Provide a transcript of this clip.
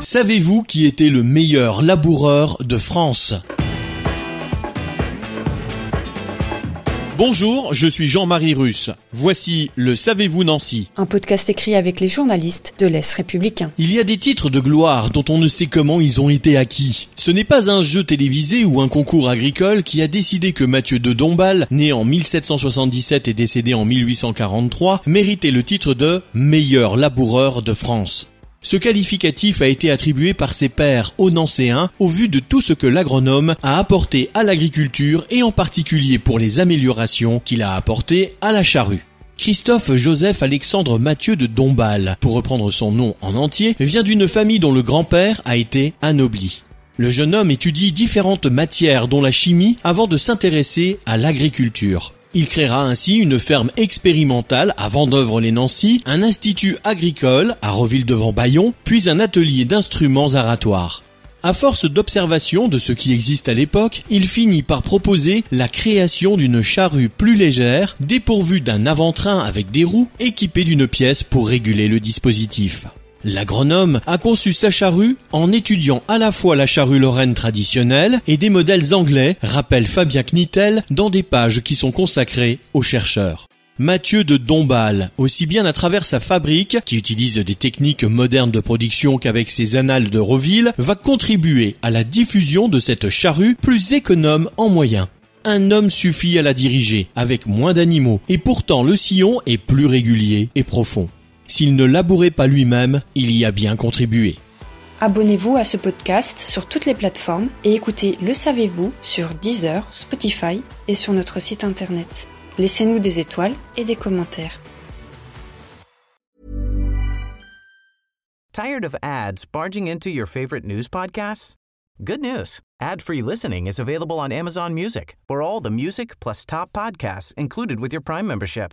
Savez-vous qui était le meilleur laboureur de France? Bonjour, je suis Jean-Marie Russe. Voici le Savez-vous Nancy Un podcast écrit avec les journalistes de l'Est républicain. Il y a des titres de gloire dont on ne sait comment ils ont été acquis. Ce n'est pas un jeu télévisé ou un concours agricole qui a décidé que Mathieu de Dombasle, né en 1777 et décédé en 1843, méritait le titre de meilleur laboureur de France. Ce qualificatif a été attribué par ses pairs au Nancéens au vu de tout ce que l'agronome a apporté à l'agriculture et en particulier pour les améliorations qu'il a apportées à la charrue. Christophe Joseph Alexandre Mathieu de Dombasle, pour reprendre son nom en entier, vient d'une famille dont le grand-père a été anobli. Le jeune homme étudie différentes matières dont la chimie avant de s'intéresser à l'agriculture. Il créera ainsi une ferme expérimentale à Vendœuvre-les-Nancy, un institut agricole à Reville-devant-Bayon, puis un atelier d'instruments aratoires. À force d'observation de ce qui existe à l'époque, il finit par proposer la création d'une charrue plus légère, dépourvue d'un avant-train avec des roues, équipée d'une pièce pour réguler le dispositif. L'agronome a conçu sa charrue en étudiant à la fois la charrue lorraine traditionnelle et des modèles anglais, rappelle Fabien Knittel dans des pages qui sont consacrées aux chercheurs. Mathieu de Dombasle, aussi bien à travers sa fabrique, qui utilise des techniques modernes de production qu'avec ses annales de Reville, va contribuer à la diffusion de cette charrue plus économe en moyens. Un homme suffit à la diriger, avec moins d'animaux, et pourtant le sillon est plus régulier et profond. S'il ne labourait pas lui-même, il y a bien contribué. Abonnez-vous à ce podcast sur toutes les plateformes et écoutez Le Savez-vous sur Deezer, Spotify et sur notre site internet. Laissez-nous des étoiles et des commentaires. Tired of ads barging into your favorite news podcasts? Good news. Ad-free listening is available on Amazon Music for all the music plus top podcasts included with your Prime membership.